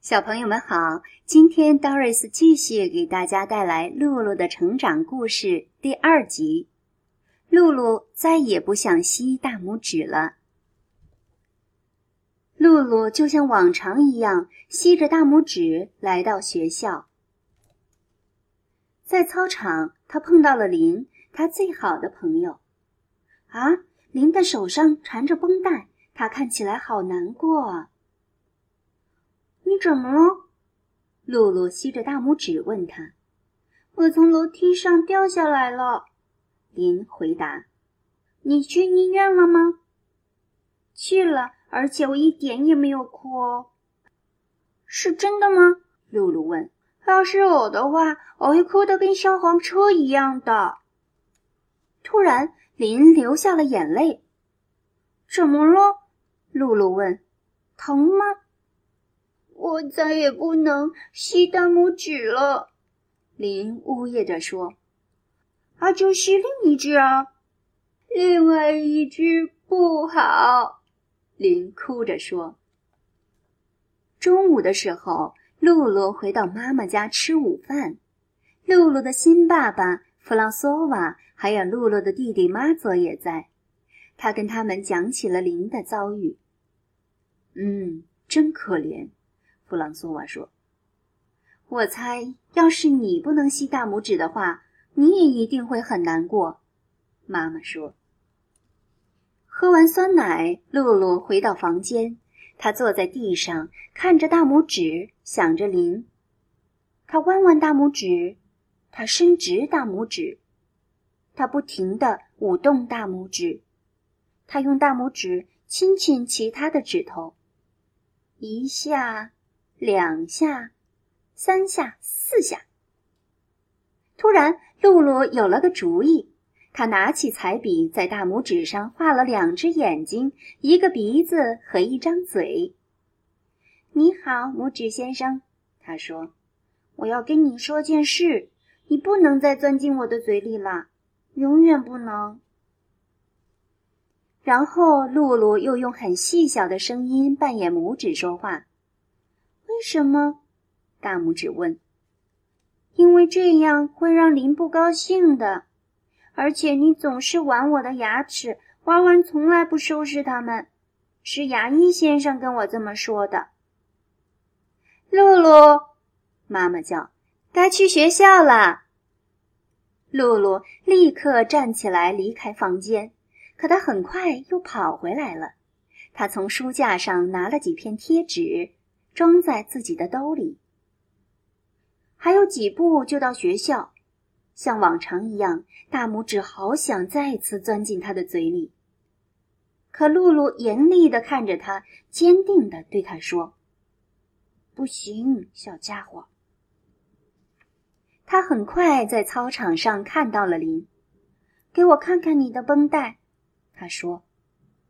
小朋友们好，今天 Doris 继续给大家带来露露的成长故事第二集。露露再也不想吸大拇指了。露露就像往常一样吸着大拇指来到学校，在操场，她碰到了林，她最好的朋友。啊，林的手上缠着绷带，他看起来好难过啊。你怎么了？露露吸着大拇指问他：“我从楼梯上掉下来了。”林回答：“你去医院了吗？”“去了，而且我一点也没有哭哦。”“是真的吗？”露露问。“要是我的话，我会哭得跟消防车一样的。”突然，林流下了眼泪。“怎么了？”露露问。“疼吗？”我再也不能吸大拇指了，林呜咽着说：“啊，就吸另一只啊，另外一只不好。”林哭着说。中午的时候，露露回到妈妈家吃午饭，露露的新爸爸弗朗索瓦还有露露的弟弟马佐也在，他跟他们讲起了林的遭遇。嗯，真可怜。弗朗索瓦说：“我猜，要是你不能吸大拇指的话，你也一定会很难过。”妈妈说。喝完酸奶，露露回到房间，她坐在地上，看着大拇指，想着林。她弯弯大拇指，她伸直大拇指，她不停地舞动大拇指，她用大拇指亲亲其他的指头，一下。两下，三下，四下。突然，露露有了个主意。她拿起彩笔，在大拇指上画了两只眼睛、一个鼻子和一张嘴。你好，拇指先生，她说：“我要跟你说件事，你不能再钻进我的嘴里了，永远不能。”然后，露露又用很细小的声音扮演拇指说话。为什么？大拇指问。因为这样会让林不高兴的，而且你总是玩我的牙齿，玩完从来不收拾它们。是牙医先生跟我这么说的。露露，妈妈叫，该去学校了。露露立刻站起来离开房间，可她很快又跑回来了。她从书架上拿了几片贴纸。装在自己的兜里。还有几步就到学校，像往常一样，大拇指好想再次钻进他的嘴里。可露露严厉的看着他，坚定的对他说：“不行，小家伙。”他很快在操场上看到了林，给我看看你的绷带，他说：“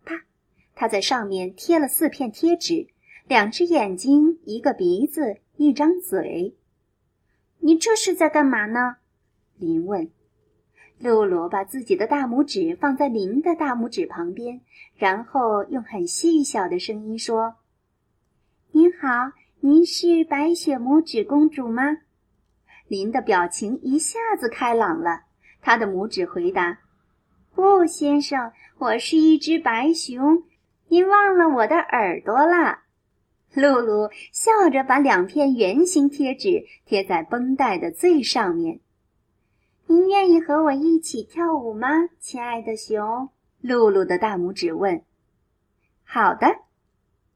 啪！”他在上面贴了四片贴纸。两只眼睛，一个鼻子，一张嘴。你这是在干嘛呢？林问。露露把自己的大拇指放在林的大拇指旁边，然后用很细小的声音说：“您好，您是白雪拇指公主吗？”林的表情一下子开朗了，他的拇指回答：“不，先生，我是一只白熊。您忘了我的耳朵了。”露露笑着把两片圆形贴纸贴在绷带的最上面。您愿意和我一起跳舞吗，亲爱的熊？露露的大拇指问。好的，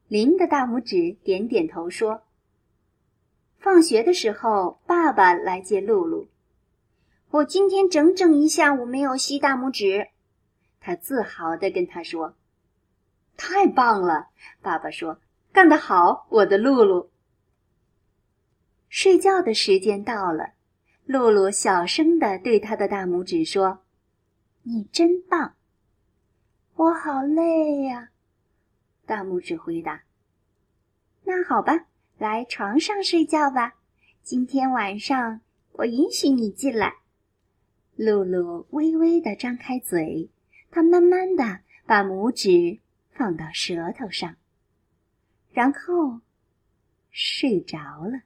林的大拇指点点头说。放学的时候，爸爸来接露露。我今天整整一下午没有吸大拇指，他自豪地跟他说。太棒了，爸爸说。干得好，我的露露。睡觉的时间到了，露露小声的对他的大拇指说：“你真棒。”我好累呀，大拇指回答。那好吧，来床上睡觉吧。今天晚上我允许你进来。露露微微的张开嘴，她慢慢的把拇指放到舌头上。然后，睡着了。